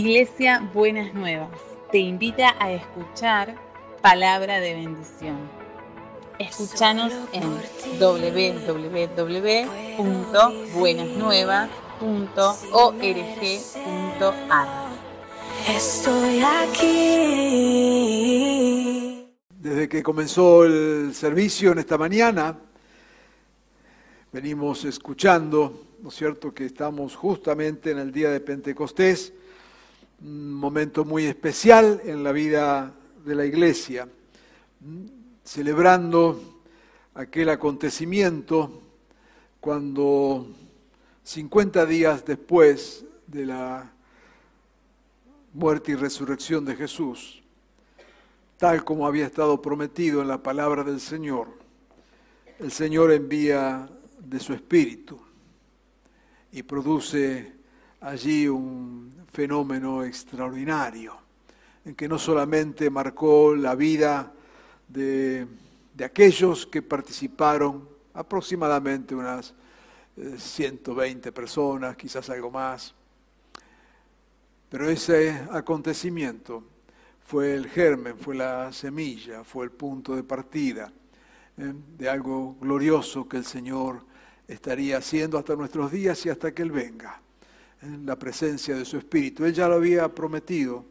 Iglesia Buenas Nuevas te invita a escuchar palabra de bendición. Escúchanos en www.buenasnuevas.org.ar. Estoy aquí. Desde que comenzó el servicio en esta mañana, venimos escuchando, ¿no es cierto?, que estamos justamente en el día de Pentecostés, un momento muy especial en la vida de la iglesia, celebrando aquel acontecimiento cuando 50 días después de la muerte y resurrección de Jesús, tal como había estado prometido en la palabra del Señor, el Señor envía de su espíritu y produce allí un fenómeno extraordinario, en que no solamente marcó la vida de, de aquellos que participaron, aproximadamente unas 120 eh, personas, quizás algo más, pero ese acontecimiento fue el germen, fue la semilla, fue el punto de partida ¿eh? de algo glorioso que el Señor estaría haciendo hasta nuestros días y hasta que Él venga, en la presencia de su Espíritu. Él ya lo había prometido,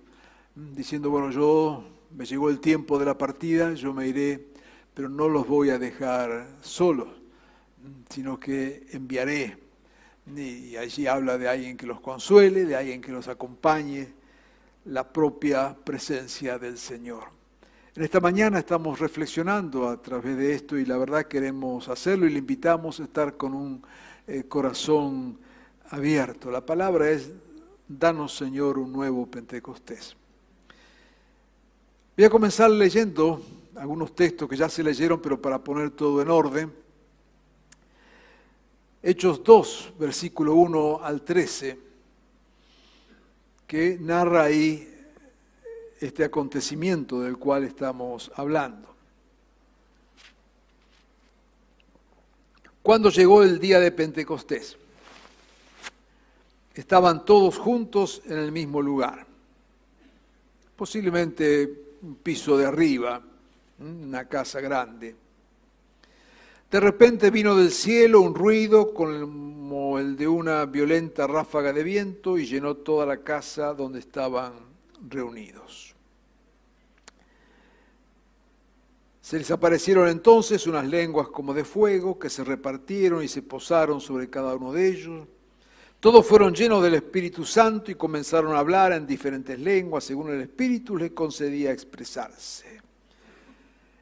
diciendo, bueno, yo me llegó el tiempo de la partida, yo me iré, pero no los voy a dejar solos, sino que enviaré y allí habla de alguien que los consuele, de alguien que los acompañe, la propia presencia del Señor. En esta mañana estamos reflexionando a través de esto y la verdad queremos hacerlo y le invitamos a estar con un eh, corazón abierto. La palabra es, danos Señor un nuevo Pentecostés. Voy a comenzar leyendo algunos textos que ya se leyeron, pero para poner todo en orden. Hechos 2, versículo 1 al 13, que narra ahí este acontecimiento del cual estamos hablando. Cuando llegó el día de Pentecostés, estaban todos juntos en el mismo lugar, posiblemente un piso de arriba, una casa grande. De repente vino del cielo un ruido como el de una violenta ráfaga de viento y llenó toda la casa donde estaban reunidos. Se les aparecieron entonces unas lenguas como de fuego que se repartieron y se posaron sobre cada uno de ellos. Todos fueron llenos del Espíritu Santo y comenzaron a hablar en diferentes lenguas según el Espíritu les concedía expresarse.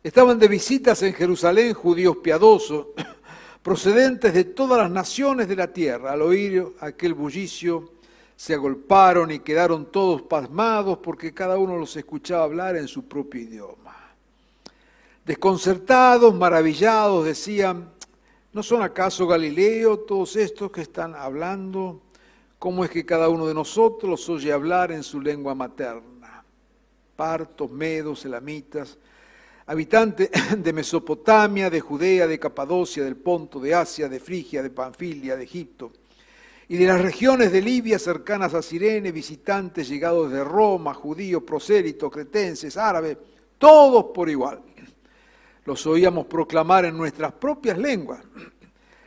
Estaban de visitas en Jerusalén judíos piadosos, procedentes de todas las naciones de la tierra. Al oír aquel bullicio, se agolparon y quedaron todos pasmados porque cada uno los escuchaba hablar en su propio idioma. Desconcertados, maravillados, decían, ¿no son acaso Galileo todos estos que están hablando? ¿Cómo es que cada uno de nosotros los oye hablar en su lengua materna? Partos, medos, elamitas, habitante de Mesopotamia, de Judea, de Capadocia, del Ponto, de Asia, de Frigia, de Panfilia, de Egipto, y de las regiones de Libia cercanas a Sirene, visitantes llegados de Roma, judíos, prosélitos, cretenses, árabes, todos por igual. Los oíamos proclamar en nuestras propias lenguas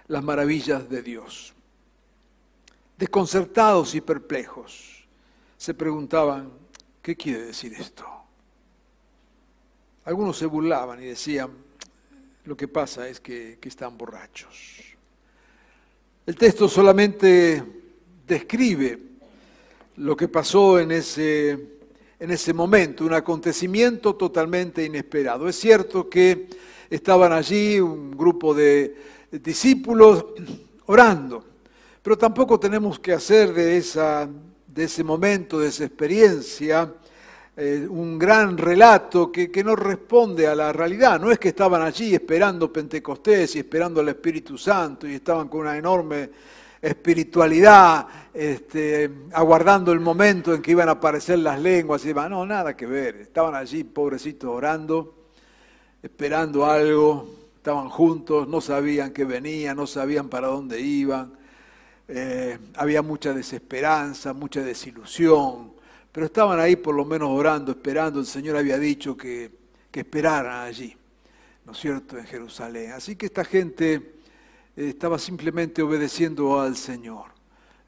las maravillas de Dios. Desconcertados y perplejos, se preguntaban, ¿qué quiere decir esto? Algunos se burlaban y decían, lo que pasa es que, están borrachos. El texto solamente describe lo que pasó en ese, en ese momento, un acontecimiento totalmente inesperado. Es cierto que estaban allí un grupo de discípulos orando, pero tampoco tenemos que hacer de, esa, de ese momento, de esa experiencia, eh, un gran relato que, no responde a la realidad. No es que estaban allí esperando Pentecostés y esperando al Espíritu Santo y estaban con una enorme espiritualidad, este, aguardando el momento en que iban a aparecer las lenguas y demás. No, nada que ver. Estaban allí, pobrecitos, orando, esperando algo. Estaban juntos, no sabían que venían, no sabían para dónde iban. Eh, había mucha desesperanza, mucha desilusión pero estaban ahí por lo menos orando, esperando. El Señor había dicho que, que esperaran allí, ¿no es cierto?, en Jerusalén. Así que esta gente estaba simplemente obedeciendo al Señor.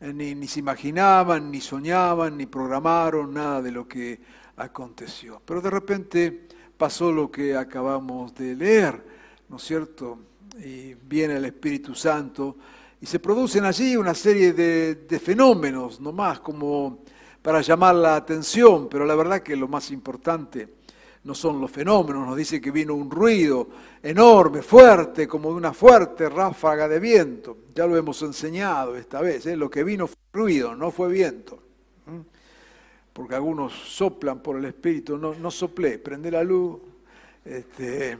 Eh, ni, ni se imaginaban, ni soñaban, ni programaron nada de lo que aconteció. Pero de repente pasó lo que acabamos de leer, ¿no es cierto? Y viene el Espíritu Santo y se producen allí una serie de, de fenómenos, no más como para llamar la atención, pero la verdad que lo más importante no son los fenómenos, nos dice que vino un ruido enorme, fuerte, como de una fuerte ráfaga de viento. Ya lo hemos enseñado esta vez, ¿eh? lo que vino fue ruido, no fue viento. Porque algunos soplan por el espíritu, no, no soplé, prende la luz, este,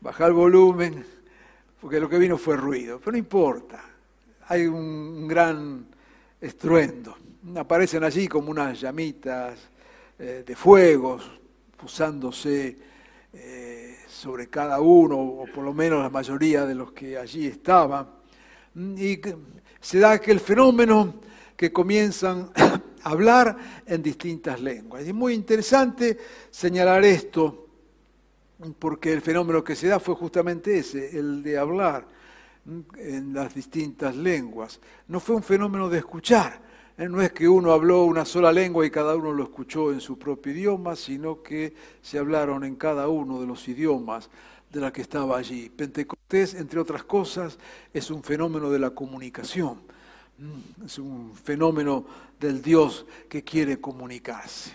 baja el volumen, porque lo que vino fue ruido, pero no importa, hay un gran estruendo aparecen allí como unas llamitas eh, de fuegos usándose eh, sobre cada uno, o por lo menos la mayoría de los que allí estaban. Y se da aquel fenómeno que comienzan a hablar en distintas lenguas. Y es muy interesante señalar esto, porque el fenómeno que se da fue justamente ese, el de hablar en las distintas lenguas. No fue un fenómeno de escuchar, no es que uno habló una sola lengua y cada uno lo escuchó en su propio idioma, sino que se hablaron en cada uno de los idiomas de la que estaba allí. Pentecostés, entre otras cosas, es un fenómeno de la comunicación, mm, es un fenómeno del Dios que quiere comunicarse.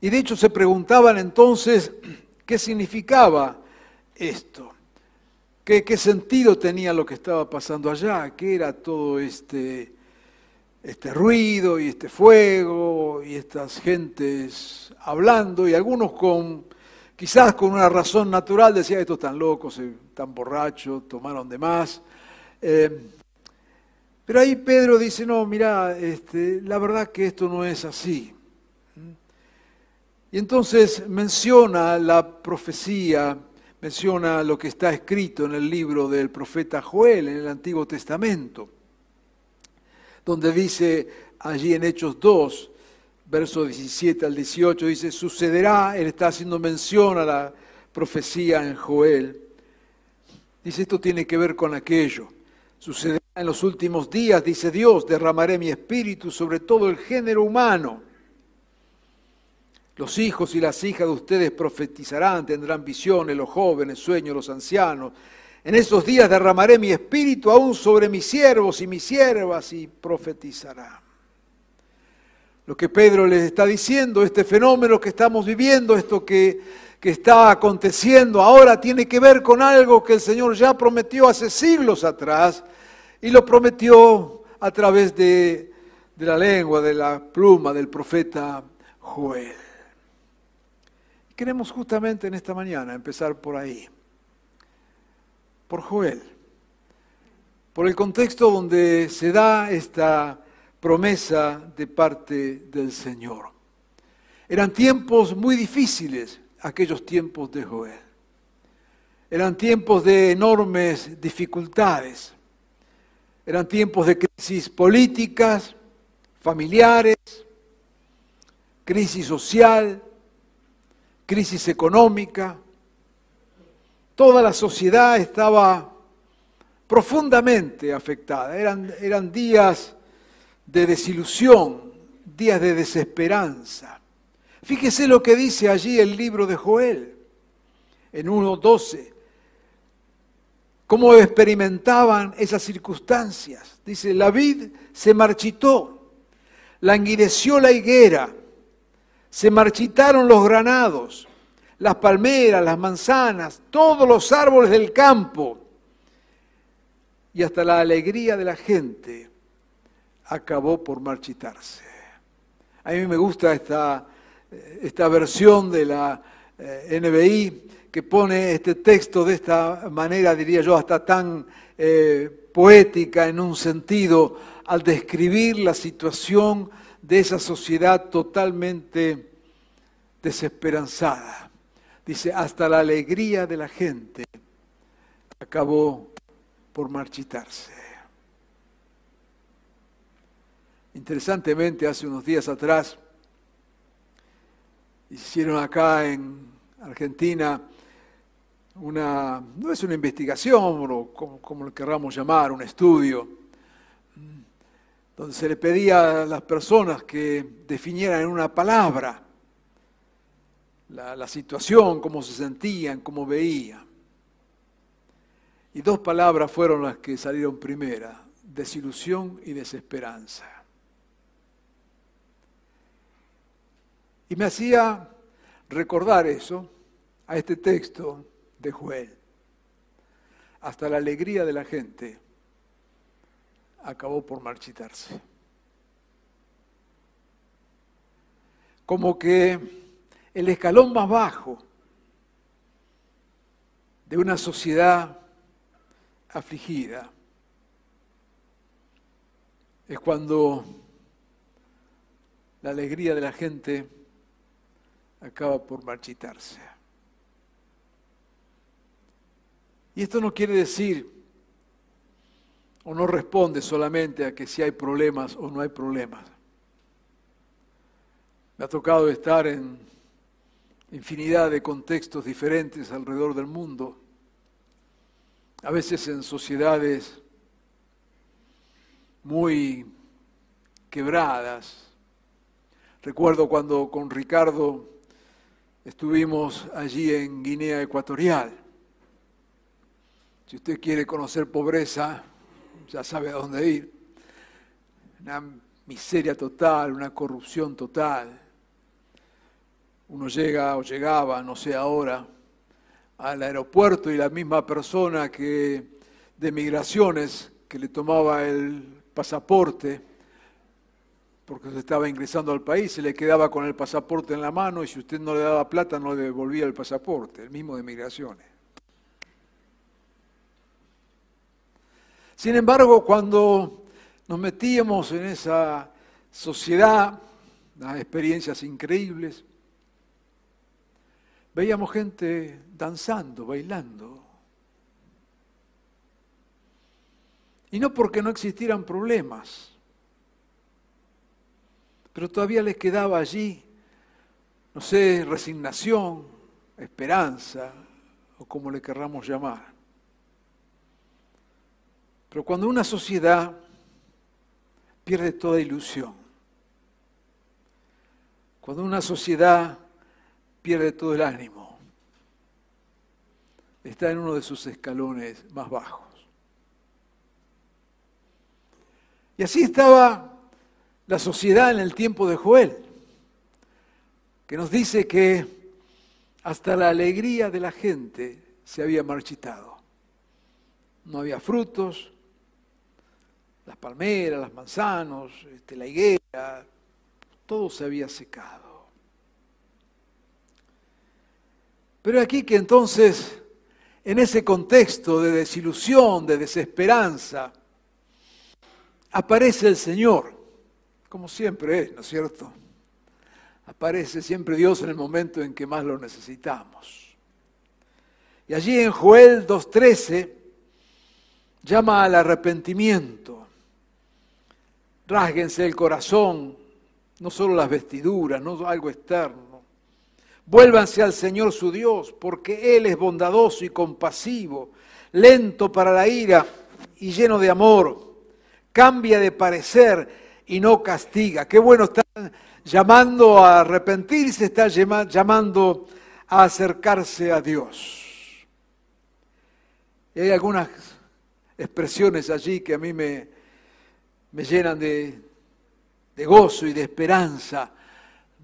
Y de hecho se preguntaban entonces qué significaba esto, qué, qué sentido tenía lo que estaba pasando allá, qué era todo este este ruido y este fuego y estas gentes hablando y algunos con quizás con una razón natural decían estos están locos, están borrachos, tomaron de más. Eh, pero ahí Pedro dice, no, mira, este, la verdad que esto no es así. Y entonces menciona la profecía, menciona lo que está escrito en el libro del profeta Joel en el Antiguo Testamento donde dice allí en Hechos 2, versos 17 al 18, dice, sucederá, él está haciendo mención a la profecía en Joel. Dice, esto tiene que ver con aquello. Sucederá en los últimos días, dice Dios, derramaré mi espíritu sobre todo el género humano. Los hijos y las hijas de ustedes profetizarán, tendrán visiones, los jóvenes, sueños, los ancianos. En esos días derramaré mi espíritu aún sobre mis siervos y mis siervas y profetizarán. Lo que Pedro les está diciendo, este fenómeno que estamos viviendo, esto que, que está aconteciendo ahora, tiene que ver con algo que el Señor ya prometió hace siglos atrás y lo prometió a través de, de la lengua, de la pluma del profeta Joel. Queremos justamente en esta mañana empezar por ahí por Joel, por el contexto donde se da esta promesa de parte del Señor. Eran tiempos muy difíciles aquellos tiempos de Joel. Eran tiempos de enormes dificultades. Eran tiempos de crisis políticas, familiares, crisis social, crisis económica, Toda la sociedad estaba profundamente afectada. Eran, eran días de desilusión, días de desesperanza. Fíjese lo que dice allí el libro de Joel, en 1.12. Cómo experimentaban esas circunstancias. Dice, la vid se marchitó, languideció la higuera, se marchitaron los granados las palmeras, las manzanas, todos los árboles del campo y hasta la alegría de la gente acabó por marchitarse. A mí me gusta esta, esta versión de la eh, NBI que pone este texto de esta manera, diría yo, hasta tan eh, poética en un sentido, al describir la situación de esa sociedad totalmente desesperanzada dice, hasta la alegría de la gente acabó por marchitarse. Interesantemente, hace unos días atrás, hicieron acá en Argentina una, no es una investigación, como, como lo querramos llamar, un estudio, donde se le pedía a las personas que definieran en una palabra la, situación, cómo se sentían, cómo veían. Y dos palabras fueron las que salieron primera, desilusión y desesperanza. Y me hacía recordar eso a este texto de Joel. Hasta la alegría de la gente acabó por marchitarse. Como que el escalón más bajo de una sociedad afligida es cuando la alegría de la gente acaba por marchitarse. Y esto no quiere decir o no responde solamente a que si hay problemas o no hay problemas. Me ha tocado estar en infinidad de contextos diferentes alrededor del mundo, a veces en sociedades muy quebradas. Recuerdo cuando con Ricardo estuvimos allí en Guinea Ecuatorial. Si usted quiere conocer pobreza, ya sabe a dónde ir. Una miseria total, una corrupción total. Uno llega o llegaba, no sé ahora, al aeropuerto y la misma persona que de migraciones que le tomaba el pasaporte, porque se estaba ingresando al país, se le quedaba con el pasaporte en la mano y si usted no le daba plata no le devolvía el pasaporte, el mismo de migraciones. Sin embargo, cuando nos metíamos en esa sociedad, las experiencias increíbles, veíamos gente danzando, bailando. Y no porque no existieran problemas, pero todavía les quedaba allí, no sé, resignación, esperanza, o como le querramos llamar. Pero cuando una sociedad pierde toda ilusión, cuando una sociedad pierde todo el ánimo, está en uno de sus escalones más bajos. Y así estaba la sociedad en el tiempo de Joel, que nos dice que hasta la alegría de la gente se había marchitado. No había frutos, las palmeras, las manzanos, este, la higuera, todo se había secado. Pero aquí que entonces, en ese contexto de desilusión, de desesperanza, aparece el Señor, como siempre es, ¿no es cierto? Aparece siempre Dios en el momento en que más lo necesitamos. Y allí en Joel 2.13 llama al arrepentimiento Rásguense el corazón, no solo las vestiduras, no algo externo. Vuélvanse al Señor su Dios, porque Él es bondadoso y compasivo, lento para la ira y lleno de amor. Cambia de parecer y no castiga. Qué bueno está llamando a arrepentirse, está llamando a acercarse a Dios. Y hay algunas expresiones allí que a mí me, me llenan de, gozo y de esperanza,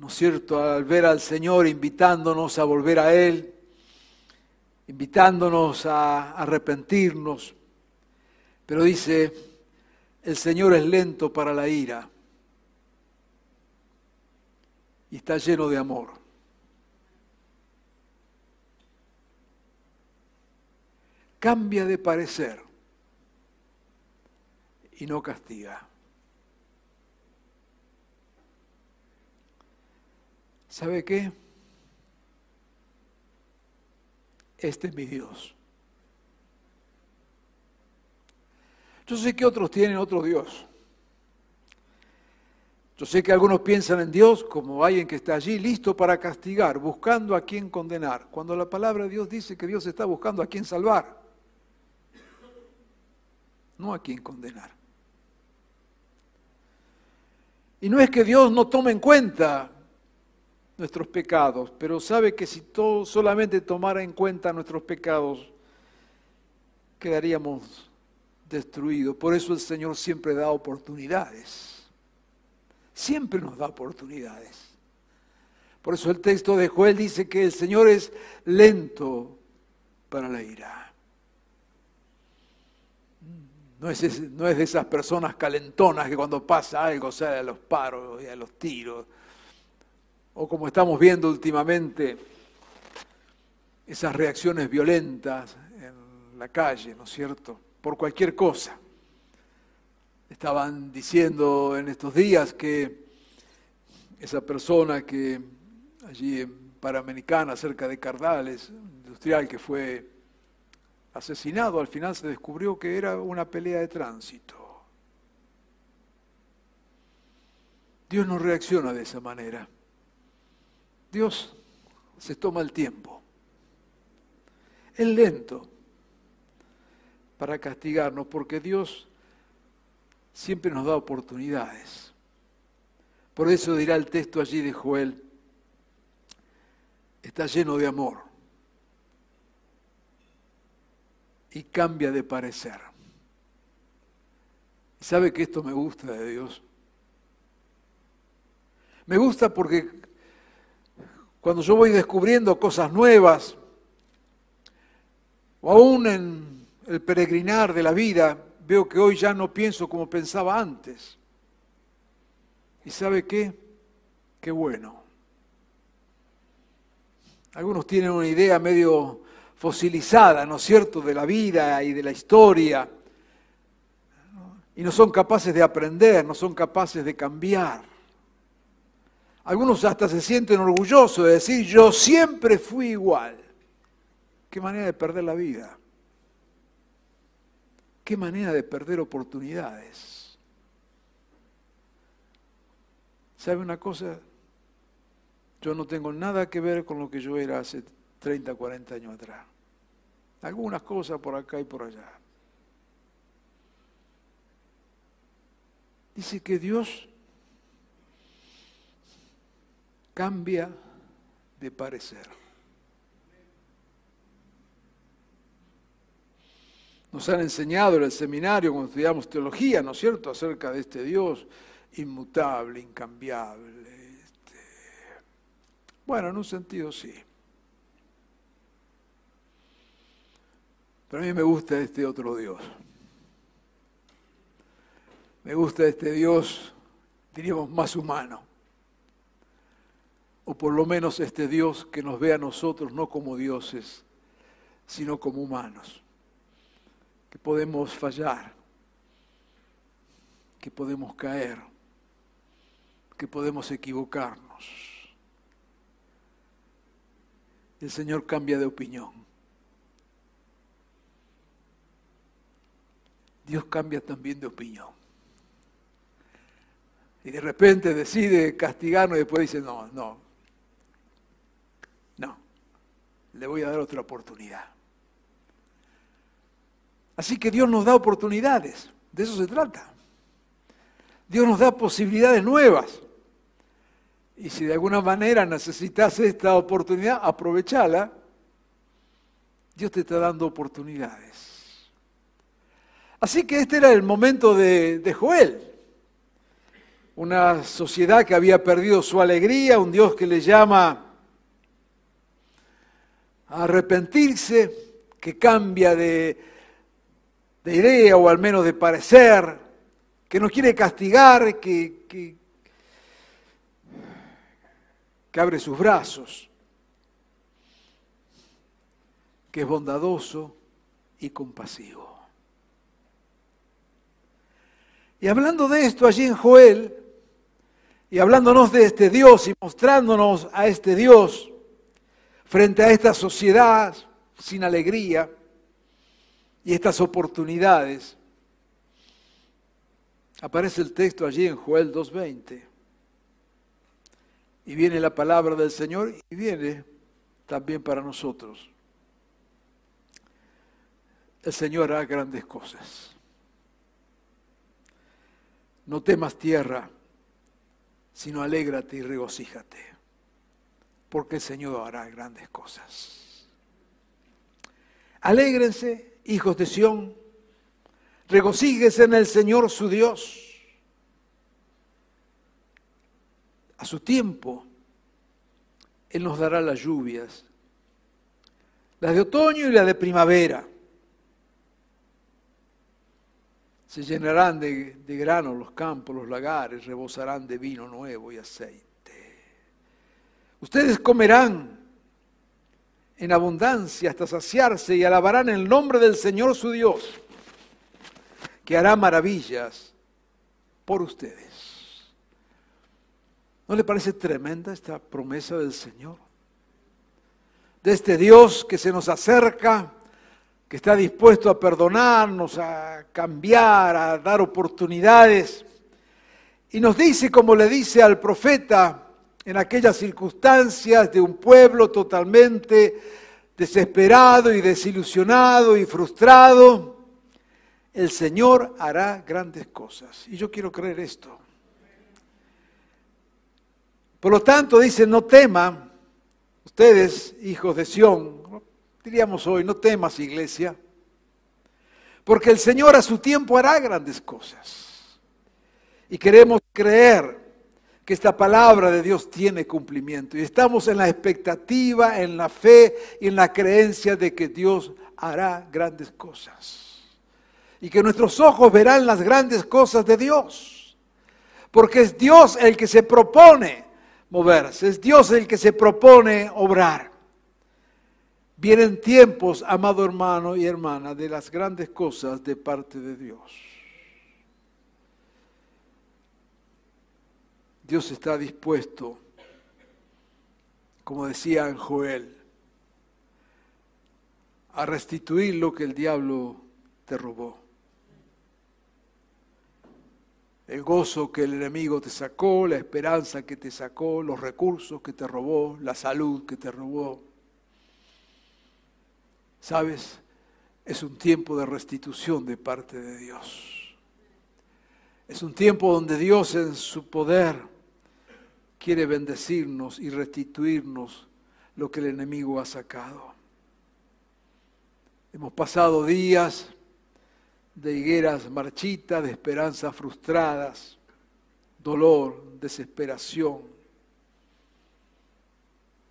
¿no es cierto?, al ver al Señor invitándonos a volver a Él, invitándonos a arrepentirnos. Pero dice, el Señor es lento para la ira y está lleno de amor. Cambia de parecer y no castiga. ¿Sabe qué? Este es mi Dios. Yo sé que otros tienen otro Dios. Yo sé que algunos piensan en Dios como alguien que está allí listo para castigar, buscando a quien condenar, cuando la palabra de Dios dice que Dios está buscando a quien salvar, no a quien condenar. Y no es que Dios no tome en cuenta nuestros pecados, pero sabe que si todo solamente tomara en cuenta nuestros pecados, quedaríamos destruidos. Por eso el Señor siempre da oportunidades. Siempre nos da oportunidades. Por eso el texto de Joel dice que el Señor es lento para la ira. No es, no es de esas personas calentonas que cuando pasa algo sale a los paros y a los tiros. O como estamos viendo últimamente, esas reacciones violentas en la calle, ¿no es cierto? Por cualquier cosa. Estaban diciendo en estos días que esa persona que allí en Panamericana, cerca de Cardales, industrial que fue asesinado, al final se descubrió que era una pelea de tránsito. Dios no reacciona de esa manera. Dios se toma el tiempo. Es lento para castigarnos porque Dios siempre nos da oportunidades. Por eso dirá el texto allí de Joel, está lleno de amor y cambia de parecer. ¿Y sabe que esto me gusta de Dios? Me gusta porque cuando yo voy descubriendo cosas nuevas, o aún en el peregrinar de la vida, veo que hoy ya no pienso como pensaba antes. ¿Y sabe qué? Qué bueno. Algunos tienen una idea medio fosilizada, ¿no es cierto?, de la vida y de la historia. Y no son capaces de aprender, no son capaces de cambiar. Algunos hasta se sienten orgullosos de decir, yo siempre fui igual. Qué manera de perder la vida. Qué manera de perder oportunidades. ¿Sabe una cosa? Yo no tengo nada que ver con lo que yo era hace 30, 40 años atrás. Algunas cosas por acá y por allá. Dice que Dios cambia de parecer. Nos han enseñado en el seminario cuando estudiamos teología, ¿no es cierto?, acerca de este Dios inmutable, incambiable. Este... Bueno, en un sentido sí. Pero a mí me gusta este otro Dios. Me gusta este Dios, diríamos, más humano. O por lo menos este Dios que nos ve a nosotros no como dioses, sino como humanos. Que podemos fallar, que podemos caer, que podemos equivocarnos. El Señor cambia de opinión. Dios cambia también de opinión. Y de repente decide castigarnos y después dice, no, no, le voy a dar otra oportunidad. Así que Dios nos da oportunidades, de eso se trata. Dios nos da posibilidades nuevas. Y si de alguna manera necesitas esta oportunidad, aprovechala. Dios te está dando oportunidades. Así que este era el momento de, Joel. Una sociedad que había perdido su alegría, un Dios que le llama arrepentirse, que cambia de, de idea o al menos de parecer, que no quiere castigar, que, que, que abre sus brazos, que es bondadoso y compasivo. Y hablando de esto allí en Joel, y hablándonos de este Dios y mostrándonos a este Dios frente a esta sociedad sin alegría y estas oportunidades, aparece el texto allí en Joel 2.20. Y viene la palabra del Señor y viene también para nosotros. El Señor hará grandes cosas. No temas tierra, sino alégrate y regocíjate, porque el Señor hará grandes cosas. Alégrense, hijos de Sión, regocíguese en el Señor su Dios. A su tiempo, Él nos dará las lluvias, las de otoño y las de primavera. Se llenarán de, de grano los campos, los lagares, rebosarán de vino nuevo y aceite. Ustedes comerán en abundancia hasta saciarse y alabarán el nombre del Señor su Dios, que hará maravillas por ustedes. ¿No le parece tremenda esta promesa del Señor? De este Dios que se nos acerca, que está dispuesto a perdonarnos, a cambiar, a dar oportunidades. Y nos dice, como le dice al profeta, en aquellas circunstancias de un pueblo totalmente desesperado y desilusionado y frustrado, el Señor hará grandes cosas. Y yo quiero creer esto. Por lo tanto, dice, no teman, ustedes, hijos de Sión, diríamos hoy, no temas, iglesia, porque el Señor a su tiempo hará grandes cosas. Y queremos creer que esta palabra de Dios tiene cumplimiento. Y estamos en la expectativa, en la fe y en la creencia de que Dios hará grandes cosas. Y que nuestros ojos verán las grandes cosas de Dios. Porque es Dios el que se propone moverse. Es Dios el que se propone obrar. Vienen tiempos, amado hermano y hermana, de las grandes cosas de parte de Dios. Dios está dispuesto, como decía Joel, a restituir lo que el diablo te robó. el gozo que el enemigo te sacó, la esperanza que te sacó, los recursos que te robó, la salud que te robó. ¿Sabes? Es un tiempo de restitución de parte de Dios. Es un tiempo donde Dios en su poder quiere bendecirnos y restituirnos lo que el enemigo ha sacado. Hemos pasado días de higueras marchitas, de esperanzas frustradas, dolor, desesperación.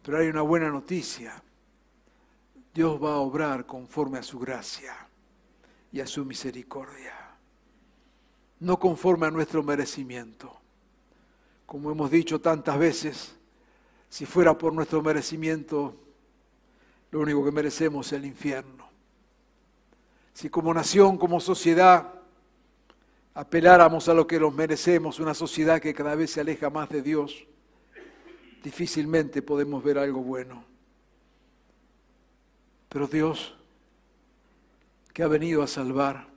Pero hay una buena noticia. Dios va a obrar conforme a su gracia y a su misericordia, no conforme a nuestro merecimiento. Como hemos dicho tantas veces, si fuera por nuestro merecimiento, lo único que merecemos es el infierno si como nación, como sociedad, apeláramos a lo que nos merecemos, una sociedad que cada vez se aleja más de Dios, difícilmente podemos ver algo bueno. Pero Dios, que ha venido a salvar,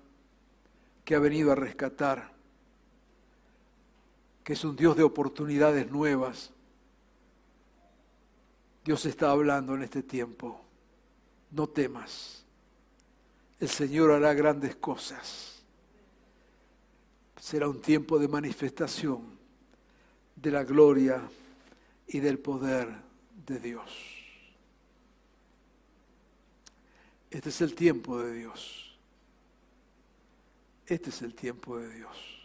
que ha venido a rescatar, que es un Dios de oportunidades nuevas, Dios está hablando en este tiempo. No temas el Señor hará grandes cosas. Será un tiempo de manifestación de la gloria y del poder de Dios. Este es el tiempo de Dios. Este es el tiempo de Dios.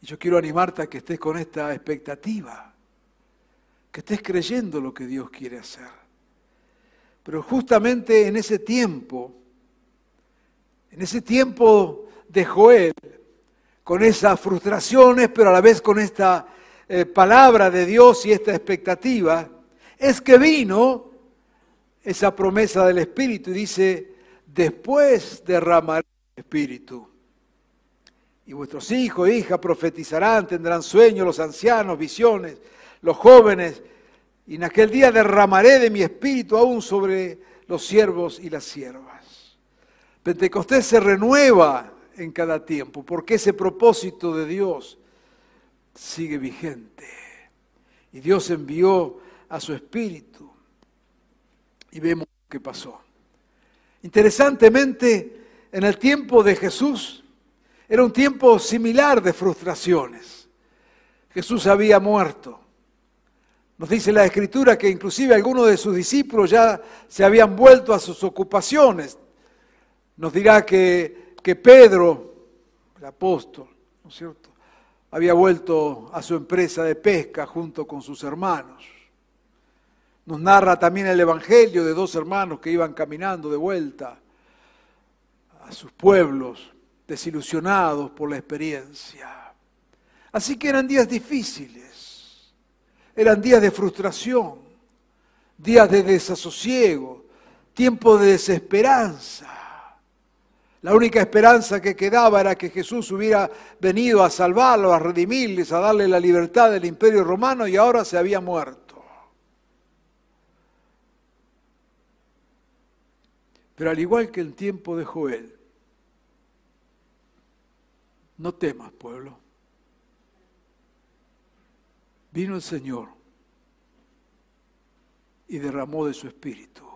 Y yo quiero animarte a que estés con esta expectativa, que estés creyendo lo que Dios quiere hacer. Pero justamente en ese tiempo, en ese tiempo de Joel, con esas frustraciones, pero a la vez con esta eh, palabra de Dios y esta expectativa, es que vino esa promesa del Espíritu y dice, después derramaré el Espíritu. Y vuestros hijos e hijas profetizarán, tendrán sueños, los ancianos, visiones, los jóvenes, y en aquel día derramaré de mi espíritu aún sobre los siervos y las siervas. Pentecostés se renueva en cada tiempo, porque ese propósito de Dios sigue vigente. Y Dios envió a su espíritu. Y vemos que pasó. Interesantemente, en el tiempo de Jesús era un tiempo similar de frustraciones. Jesús había muerto. Nos dice la escritura que inclusive algunos de sus discípulos ya se habían vuelto a sus ocupaciones. Nos dirá que, que Pedro, el apóstol, ¿no es cierto?, había vuelto a su empresa de pesca junto con sus hermanos. Nos narra también el Evangelio de dos hermanos que iban caminando de vuelta a sus pueblos, desilusionados por la experiencia. Así que eran días difíciles, eran días de frustración, días de desasosiego, tiempo de desesperanza. La única esperanza que quedaba era que Jesús hubiera venido a salvarlos, a redimirles, a darle la libertad del imperio romano y ahora se había muerto. Pero al igual que el tiempo de Joel, no temas, pueblo. Vino el Señor y derramó de su espíritu.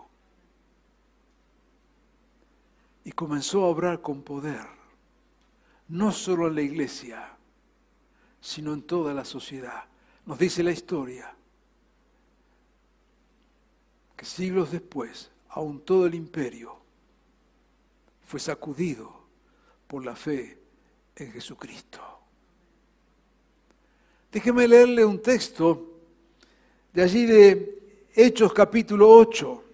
Y comenzó a obrar con poder, no solo en la iglesia, sino en toda la sociedad. Nos dice la historia que siglos después, aún todo el imperio fue sacudido por la fe en Jesucristo. Déjeme leerle un texto de allí de Hechos capítulo 8,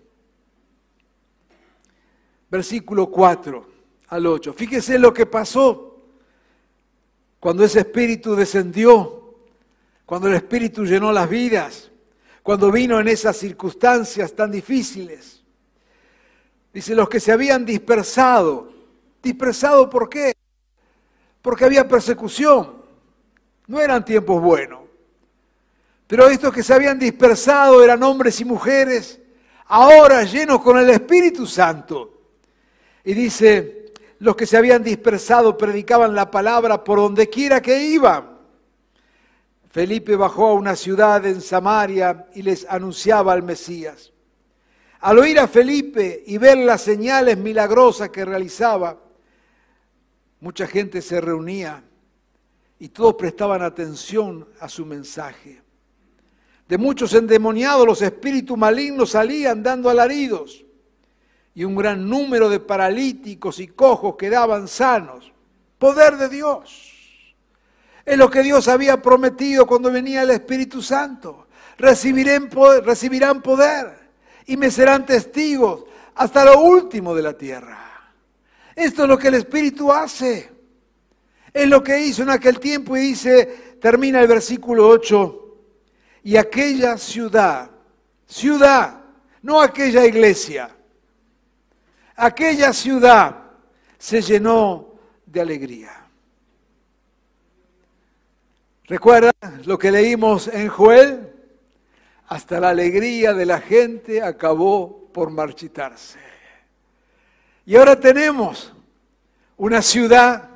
versículo 4 al 8. Fíjese lo que pasó cuando ese espíritu descendió, cuando el espíritu llenó las vidas, cuando vino en esas circunstancias tan difíciles. Dice, los que se habían dispersado. ¿Dispersado por qué? Porque había persecución. No eran tiempos buenos. Pero estos que se habían dispersado eran hombres y mujeres, ahora llenos con el Espíritu Santo. Y dice, los que se habían dispersado predicaban la palabra por donde quiera que iban. Felipe bajó a una ciudad en Samaria y les anunciaba al Mesías. Al oír a Felipe y ver las señales milagrosas que realizaba, Mucha gente se reunía y todos prestaban atención a su mensaje. De muchos endemoniados los espíritus malignos salían dando alaridos y un gran número de paralíticos y cojos quedaban sanos. Poder de Dios. Es lo que Dios había prometido cuando venía el Espíritu Santo. Recibirán recibirán poder y me serán testigos hasta lo último de la tierra. Esto es lo que el Espíritu hace. Es lo que hizo en aquel tiempo y dice, termina el versículo 8, y aquella ciudad, ciudad, no aquella iglesia, aquella ciudad se llenó de alegría. ¿Recuerdan lo que leímos en Joel? Hasta la alegría de la gente acabó por marchitarse. Y ahora tenemos una ciudad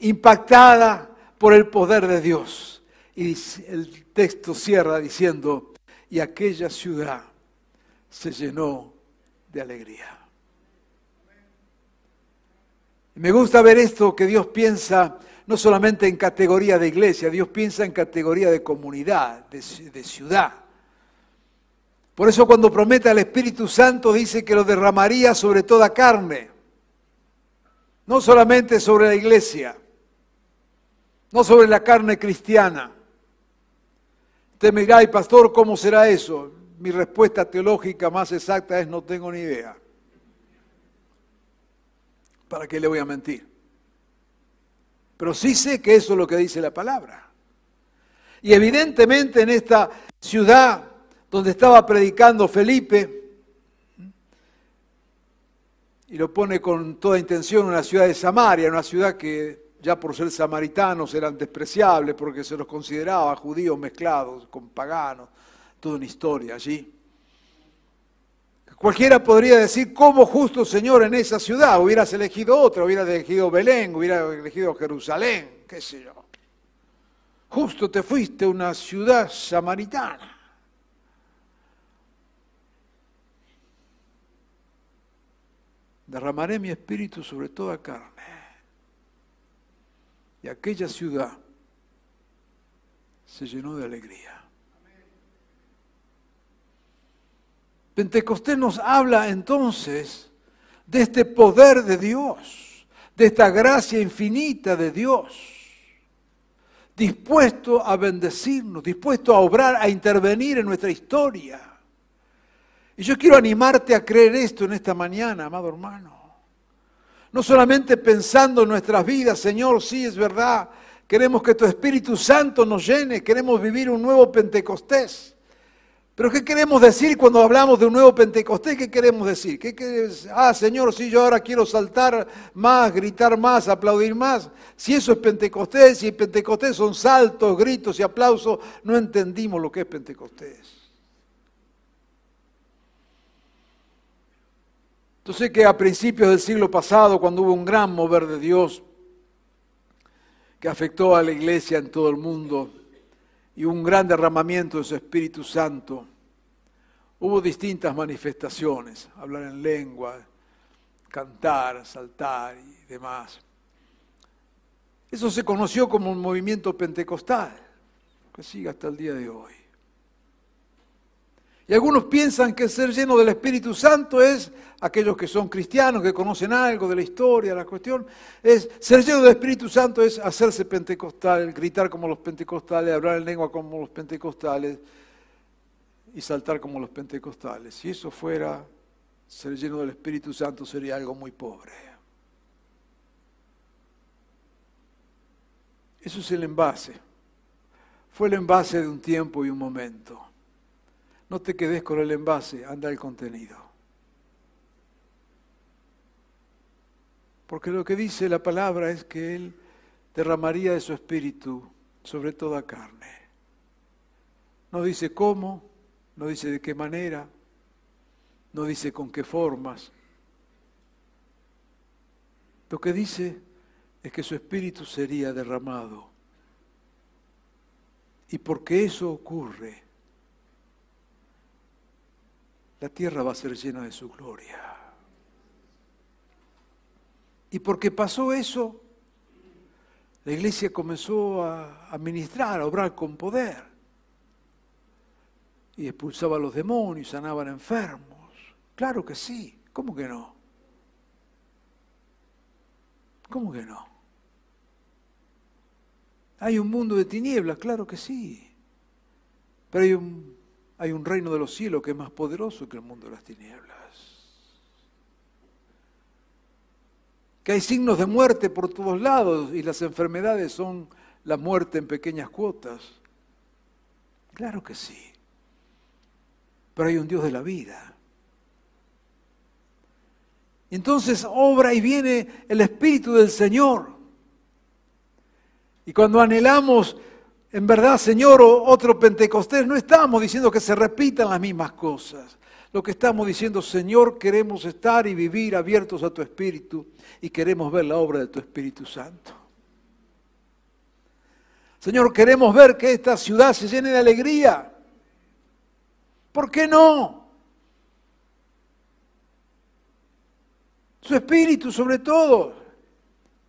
impactada por el poder de Dios. Y el texto cierra diciendo, y aquella ciudad se llenó de alegría. me gusta ver esto que Dios piensa no solamente en categoría de iglesia, Dios piensa en categoría de comunidad, de, ciudad. Por eso cuando promete al Espíritu Santo dice que lo derramaría sobre toda carne, no solamente sobre la iglesia, no sobre la carne cristiana. Usted me dirá, y pastor, ¿cómo será eso? Mi respuesta teológica más exacta es no tengo ni idea. ¿Para qué le voy a mentir? Pero sí sé que eso es lo que dice la palabra. Y evidentemente en esta ciudad donde estaba predicando Felipe, y lo pone con toda intención una ciudad de Samaria, una ciudad que ya por ser samaritanos eran despreciables porque se los consideraba judíos mezclados con paganos, toda una historia allí. Cualquiera podría decir, ¿cómo justo Señor en esa ciudad? Hubieras elegido otra, hubieras elegido Belén, hubieras elegido Jerusalén, qué sé yo. justo te fuiste a una ciudad samaritana. Derramaré mi espíritu sobre toda carne. Y aquella ciudad se llenó de alegría. Pentecostés nos habla entonces de este poder de Dios, de esta gracia infinita de Dios, dispuesto a bendecirnos, dispuesto a obrar, a intervenir en nuestra historia. Y yo quiero animarte a creer esto en esta mañana, amado hermano. No solamente pensando en nuestras vidas, Señor, sí es verdad, queremos que tu Espíritu Santo nos llene, queremos vivir un nuevo Pentecostés. Pero ¿qué queremos decir cuando hablamos de un nuevo Pentecostés? ¿Qué queremos decir? ¿Qué, ah, Señor, sí, yo ahora quiero saltar más, gritar más, aplaudir más. Si eso es Pentecostés, si Pentecostés son saltos, gritos y aplausos, no entendimos lo que es Pentecostés. Entonces que a principios del siglo pasado, cuando hubo un gran mover de Dios que afectó a la iglesia en todo el mundo y un gran derramamiento de su Espíritu Santo, hubo distintas manifestaciones, hablar en lengua, cantar, saltar y demás. Eso se conoció como un movimiento pentecostal, que sigue hasta el día de hoy. Y algunos piensan que ser lleno del Espíritu Santo es, aquellos que son cristianos, que conocen algo de la historia, la cuestión, es, ser lleno del Espíritu Santo es hacerse pentecostal, gritar como los pentecostales, hablar en lengua como los pentecostales y saltar como los pentecostales. Si eso fuera ser lleno del Espíritu Santo sería algo muy pobre. Eso es el envase. Fue el envase de un tiempo y un momento. No te quedes con el envase, anda el contenido. Porque lo que dice la palabra es que Él derramaría de su espíritu sobre toda carne. No dice cómo, no dice de qué manera, no dice con qué formas. Lo que dice es que su espíritu sería derramado. Y porque eso ocurre, la tierra va a ser llena de su gloria. Y porque pasó eso, la iglesia comenzó a, administrar, a obrar con poder. Y expulsaba a los demonios, sanaban enfermos. Claro que sí, ¿cómo que no? ¿Cómo que no? Hay un mundo de tinieblas, claro que sí. Pero hay un hay un reino de los cielos que es más poderoso que el mundo de las tinieblas. Que hay signos de muerte por todos lados y las enfermedades son la muerte en pequeñas cuotas. Claro que sí. Pero hay un Dios de la vida. Entonces obra y viene el Espíritu del Señor. Y cuando anhelamos en verdad, Señor, otro Pentecostés, no estamos diciendo que se repitan las mismas cosas. Lo que estamos diciendo, Señor, queremos estar y vivir abiertos a tu Espíritu y queremos ver la obra de tu Espíritu Santo. Señor, queremos ver que esta ciudad se llene de alegría. ¿Por qué no? Su Espíritu sobre todo.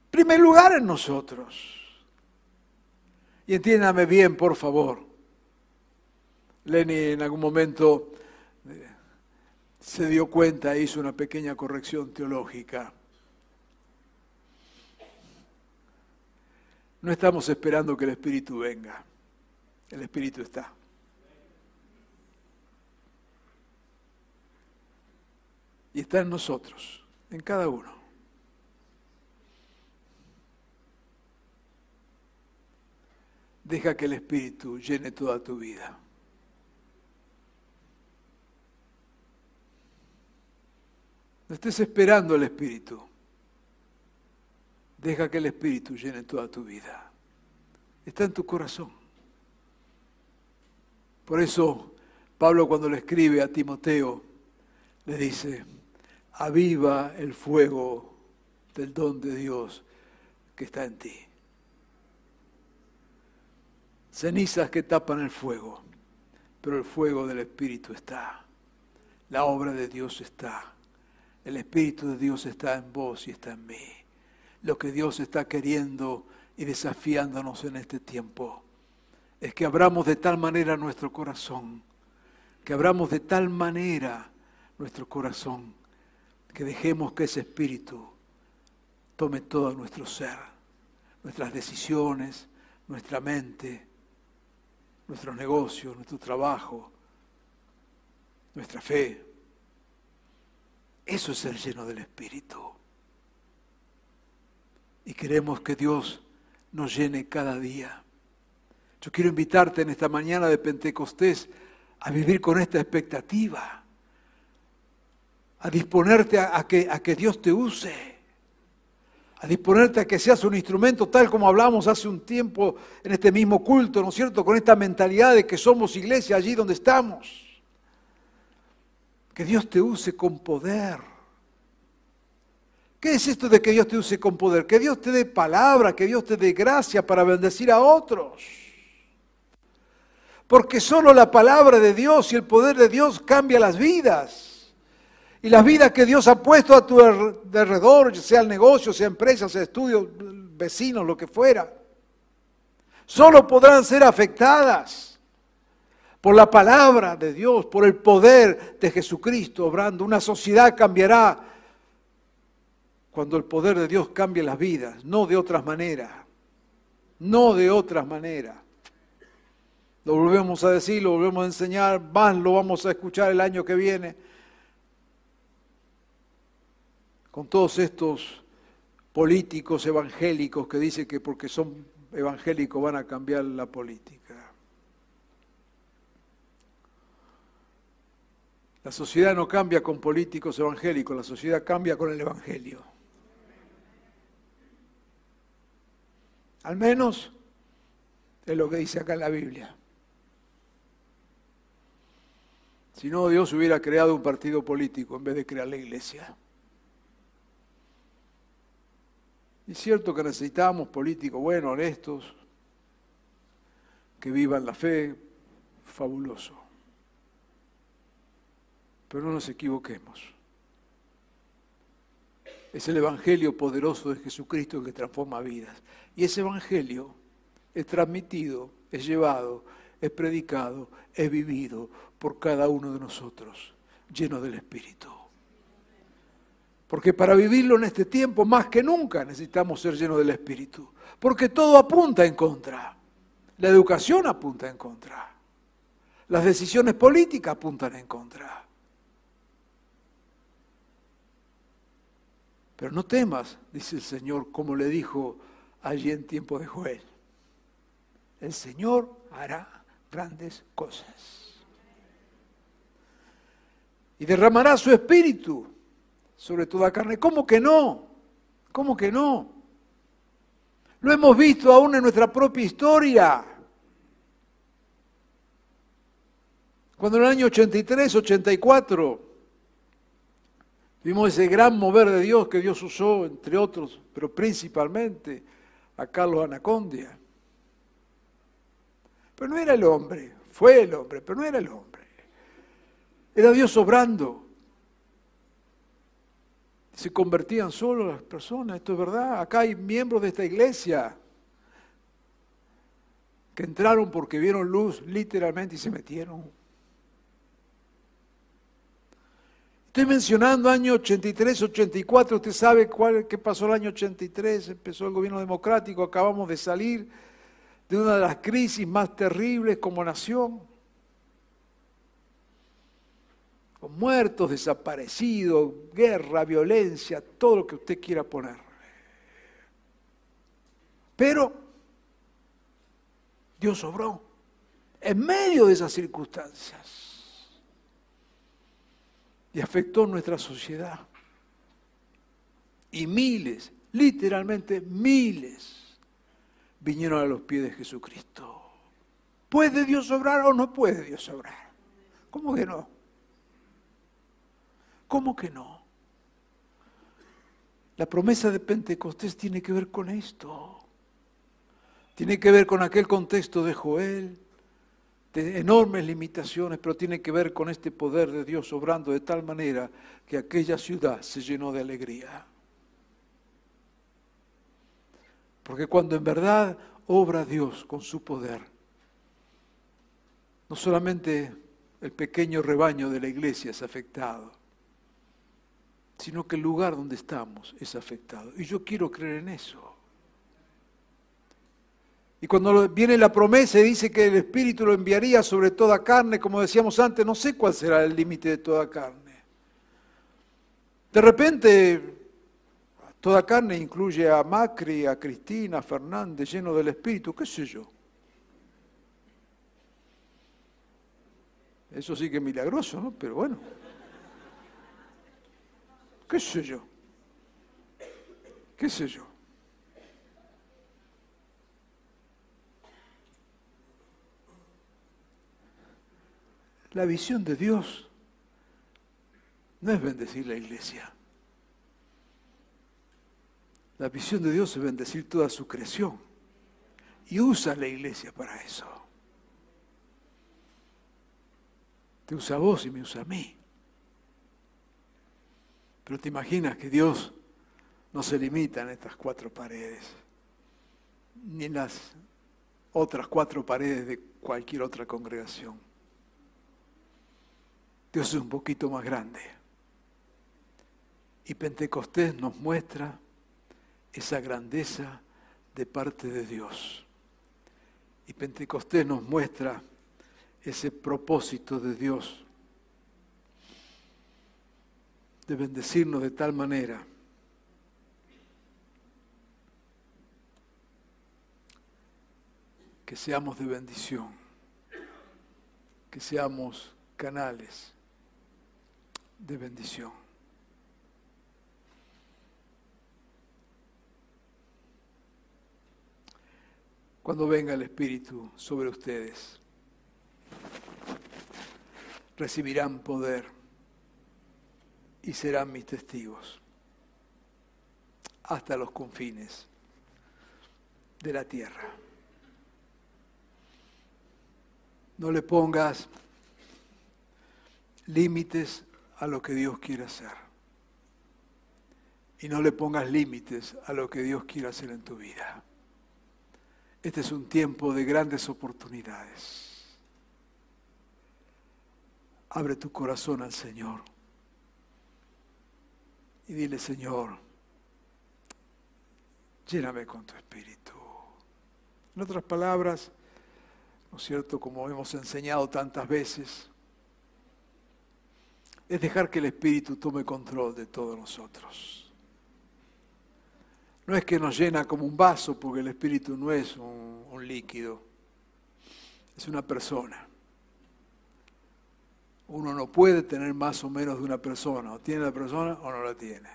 primer lugar en nosotros. Y entiéndame bien, por favor. Lenny en algún momento eh, se dio cuenta e hizo una pequeña corrección teológica. No estamos esperando que el Espíritu venga. El Espíritu está. Y está en nosotros, en cada uno. Deja que el Espíritu llene toda tu vida. No estés esperando el Espíritu. Deja que el Espíritu llene toda tu vida. Está en tu corazón. Por eso Pablo cuando le escribe a Timoteo, le dice, aviva el fuego del don de Dios que está en ti. Cenizas que tapan el fuego, pero el fuego del Espíritu está. La obra de Dios está. El Espíritu de Dios está en vos y está en mí. Lo que Dios está queriendo y desafiándonos en este tiempo es que abramos de tal manera nuestro corazón, que abramos de tal manera nuestro corazón, que dejemos que ese Espíritu tome todo nuestro ser, nuestras decisiones, nuestra mente, nuestros negocios, nuestro trabajo, nuestra fe. Eso es ser lleno del Espíritu. Y queremos que Dios nos llene cada día. Yo quiero invitarte en esta mañana de Pentecostés a vivir con esta expectativa, a disponerte a, que, a que Dios te use a disponerte a que seas un instrumento tal como hablamos hace un tiempo en este mismo culto, ¿no es cierto? Con esta mentalidad de que somos iglesia allí donde estamos. Que Dios te use con poder. ¿Qué es esto de que Dios te use con poder? Que Dios te dé palabra, que Dios te dé gracia para bendecir a otros. Porque solo la palabra de Dios y el poder de Dios cambia las vidas. Y las vidas que Dios ha puesto a tu alrededor, sea el negocio, sea empresa, sea estudio, vecinos, lo que fuera, solo podrán ser afectadas por la palabra de Dios, por el poder de Jesucristo obrando. Una sociedad cambiará cuando el poder de Dios cambie las vidas, no de otras maneras, no de otras maneras. Lo volvemos a decir, lo volvemos a enseñar, más lo vamos a escuchar el año que viene con todos estos políticos evangélicos que dicen que porque son evangélicos van a cambiar la política. La sociedad no cambia con políticos evangélicos, la sociedad cambia con el Evangelio. Al menos es lo que dice acá en la Biblia. Si no, Dios hubiera creado un partido político en vez de crear la iglesia. Es cierto que necesitamos políticos buenos, honestos, que vivan la fe, fabuloso. Pero no nos equivoquemos. Es el Evangelio poderoso de Jesucristo que transforma vidas. Y ese Evangelio es transmitido, es llevado, es predicado, es vivido por cada uno de nosotros, lleno del Espíritu. Porque para vivirlo en este tiempo, más que nunca, necesitamos ser llenos del Espíritu. Porque todo apunta en contra. La educación apunta en contra. Las decisiones políticas apuntan en contra. Pero no temas, dice el Señor, como le dijo allí en tiempo de Joel. El Señor hará grandes cosas. Y derramará su espíritu sobre toda carne. ¿Cómo que no? ¿Cómo que no? Lo hemos visto aún en nuestra propia historia. Cuando en el año 83, 84, vimos ese gran mover de Dios que Dios usó, entre otros, pero principalmente a Carlos Anacondia. Pero no era el hombre, fue el hombre, pero no era el hombre. Era Dios obrando se convertían solo las personas, esto es verdad. Acá hay miembros de esta iglesia que entraron porque vieron luz literalmente y se metieron. Estoy mencionando año 83, 84, usted sabe cuál, qué pasó el año 83, empezó el gobierno democrático, acabamos de salir de una de las crisis más terribles como nación. Con muertos, desaparecidos, guerra, violencia, todo lo que usted quiera poner. Pero Dios obró en medio de esas circunstancias y afectó nuestra sociedad. Y miles, literalmente miles, vinieron a los pies de Jesucristo. ¿Puede Dios obrar o no puede Dios obrar? ¿Cómo que no? ¿Cómo que no? La promesa de Pentecostés tiene que ver con esto. Tiene que ver con aquel contexto de Joel, de enormes limitaciones, pero tiene que ver con este poder de Dios obrando de tal manera que aquella ciudad se llenó de alegría. Porque cuando en verdad obra Dios con su poder, no solamente el pequeño rebaño de la iglesia es afectado, sino que el lugar donde estamos es afectado. Y yo quiero creer en eso. Y cuando viene la promesa y dice que el Espíritu lo enviaría sobre toda carne, como decíamos antes, no sé cuál será el límite de toda carne. De repente, toda carne incluye a Macri, a Cristina, a Fernández, lleno del Espíritu, qué sé yo. Eso sí que es milagroso, ¿no? Pero bueno. ¿Qué sé yo? ¿Qué sé yo? La visión de Dios no es bendecir la iglesia. La visión de Dios es bendecir toda su creación. Y usa la iglesia para eso. Te usa a vos y me usa a mí. Pero te imaginas que Dios no se limita en estas cuatro paredes, ni en las otras cuatro paredes de cualquier otra congregación. Dios es un poquito más grande. Y Pentecostés nos muestra esa grandeza de parte de Dios. Y Pentecostés nos muestra ese propósito de Dios de bendecirnos de tal manera que seamos de bendición, que seamos canales de bendición. Cuando venga el Espíritu sobre ustedes, recibirán poder y serán mis testigos hasta los confines de la tierra. No le pongas límites a lo que Dios quiere hacer. Y no le pongas límites a lo que Dios quiere hacer en tu vida. Este es un tiempo de grandes oportunidades. Abre tu corazón al Señor y dile, Señor, lléname con tu espíritu. En otras palabras, ¿no es cierto? Como hemos enseñado tantas veces, es dejar que el espíritu tome control de todos nosotros. No es que nos llena como un vaso, porque el espíritu no es un, líquido, es una persona. Uno no puede tener más o menos de una persona. O tiene la persona o no la tiene.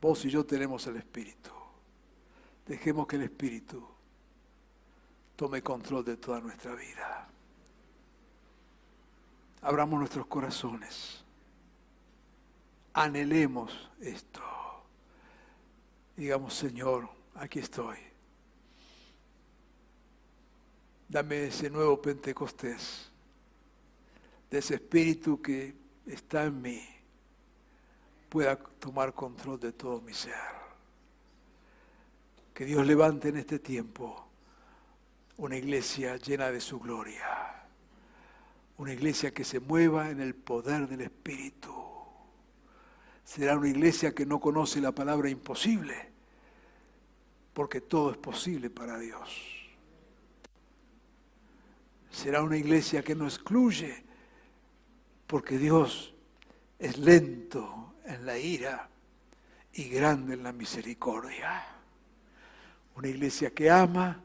Vos y yo tenemos el Espíritu. Dejemos que el Espíritu tome control de toda nuestra vida. Abramos nuestros corazones. Anhelemos esto. Digamos, Señor, aquí estoy. Dame ese nuevo Pentecostés de ese espíritu que está en mí pueda tomar control de todo mi ser. Que Dios levante en este tiempo una iglesia llena de su gloria, una iglesia que se mueva en el poder del Espíritu. Será una iglesia que no conoce la palabra imposible, porque todo es posible para Dios. Será una iglesia que no excluye, porque Dios es lento en la ira y grande en la misericordia. Una iglesia que ama,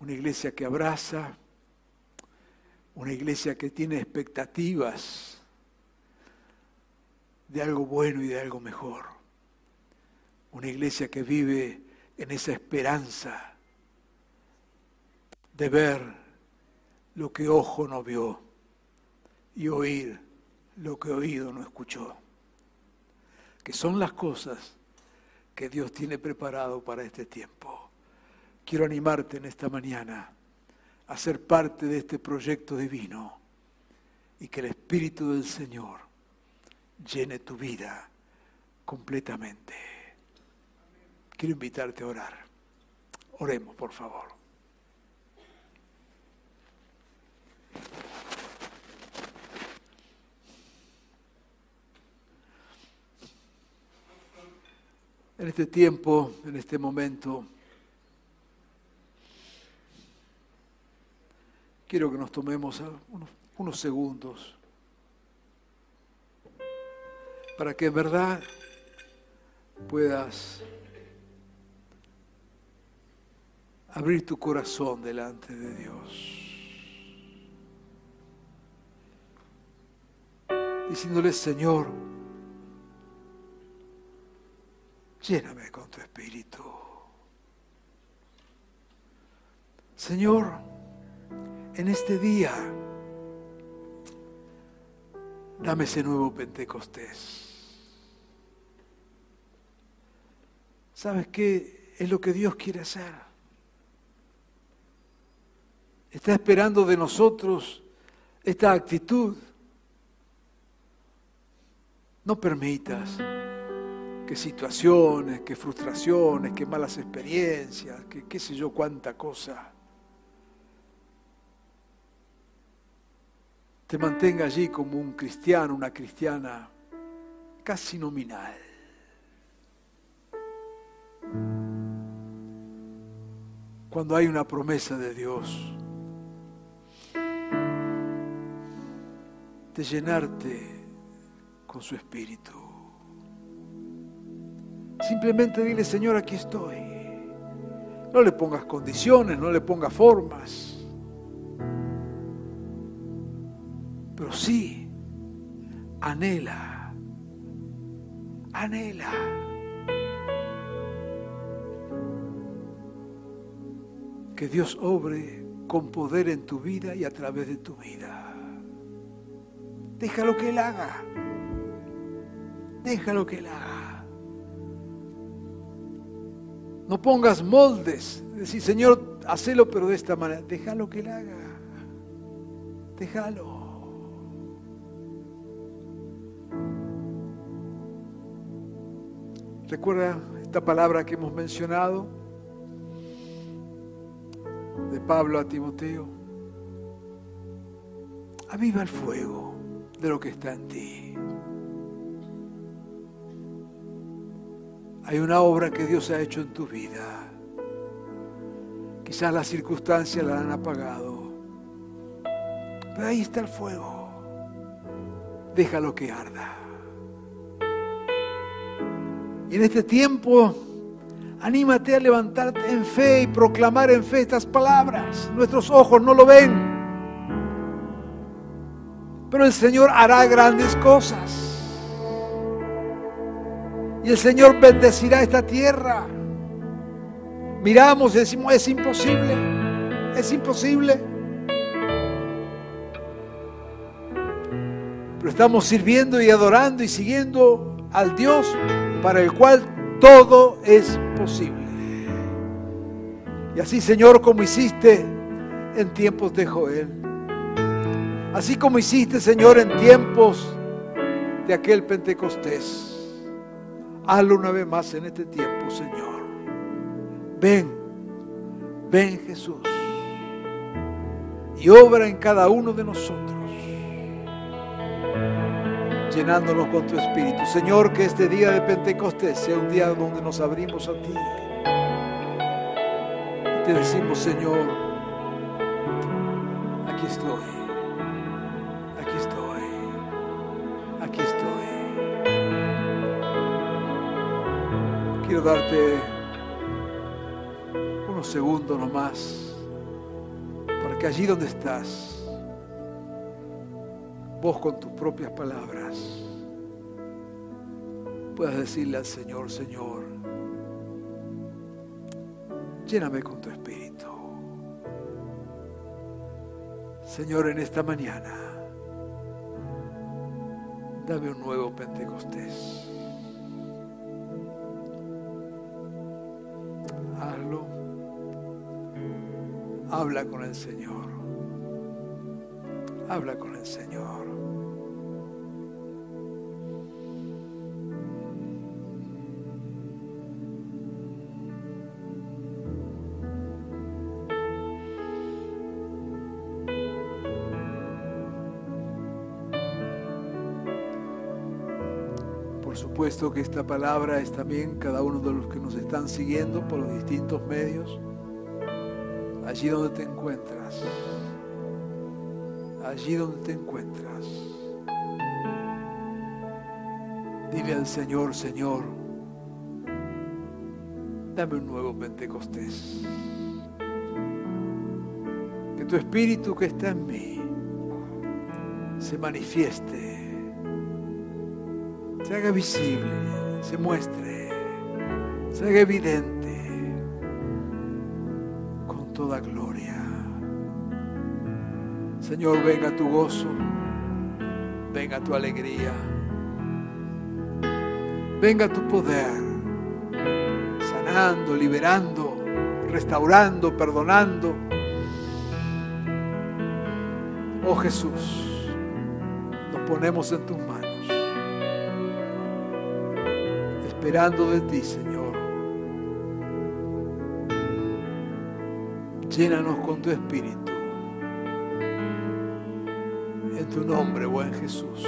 una iglesia que abraza, una iglesia que tiene expectativas de algo bueno y de algo mejor. Una iglesia que vive en esa esperanza de ver lo que ojo no vio y oír lo que oído no escuchó, que son las cosas que Dios tiene preparado para este tiempo. quiero animarte en esta mañana a ser parte de este proyecto divino y que el Espíritu del Señor llene tu vida completamente. Quiero invitarte a orar. Oremos, por favor. En este tiempo, en este momento, quiero que nos tomemos unos, segundos para que en verdad puedas abrir tu corazón delante de Dios. Diciéndole, Señor, lléname con tu espíritu. Señor, en este día, dame ese nuevo Pentecostés. ¿Sabes qué es lo que Dios quiere hacer? Está esperando de nosotros esta actitud. No permitas que situaciones, que frustraciones, que malas experiencias, que qué sé yo cuánta cosa, te mantenga allí como un cristiano, una cristiana casi nominal. Cuando hay una promesa de Dios, de llenarte con su espíritu. Simplemente dile, Señor, aquí estoy. No le pongas condiciones, no le pongas formas. Pero sí, anhela, anhela. Que Dios obre con poder en tu vida y a través de tu vida. Déjalo que Él haga. Déjalo que Él haga. No pongas moldes. Decir, Señor, hacelo pero de esta manera. Déjalo que Él haga. Déjalo. Recuerda esta palabra que hemos mencionado de Pablo a Timoteo. Aviva el fuego de lo que está en ti. Hay una obra que Dios ha hecho en tu vida. Quizás las circunstancias la han apagado. Pero ahí está el fuego. Déjalo que arda. Y en este tiempo, anímate a levantarte en fe y proclamar en fe estas palabras. Nuestros ojos no lo ven. Pero el Señor hará grandes cosas. Y el Señor bendecirá esta tierra. Miramos y decimos, es imposible, es imposible. Pero estamos sirviendo y adorando y siguiendo al Dios para el cual todo es posible. Y así, Señor, como hiciste en tiempos de Joel, así como hiciste, Señor, en tiempos de aquel Pentecostés, hazlo una vez más en este tiempo, Señor. Ven, ven Jesús, y obra en cada uno de nosotros llenándonos con tu espíritu. Señor, que este día de Pentecostés sea un día donde nos abrimos a ti. Y te decimos, Señor, aquí estoy, Quiero darte unos segundos nomás para que allí donde estás, vos con tus propias palabras puedas decirle al Señor, Señor, lléname con tu espíritu. Señor, en esta mañana, dame un nuevo Pentecostés. hazlo. Habla con el Señor. Habla con el Señor. Supuesto que esta palabra es también cada uno de los que nos están siguiendo por los distintos medios, allí donde te encuentras, allí donde te encuentras. Dile al Señor, Señor, dame un nuevo Pentecostés. Que tu espíritu que está en mí se manifieste se haga visible, se muestre, se haga evidente con toda gloria. Señor, venga tu gozo, venga tu alegría, venga tu poder, sanando, liberando, restaurando, perdonando. Oh Jesús, nos ponemos en tus esperando de ti, Señor. Llénanos con tu espíritu. En tu nombre, buen Jesús.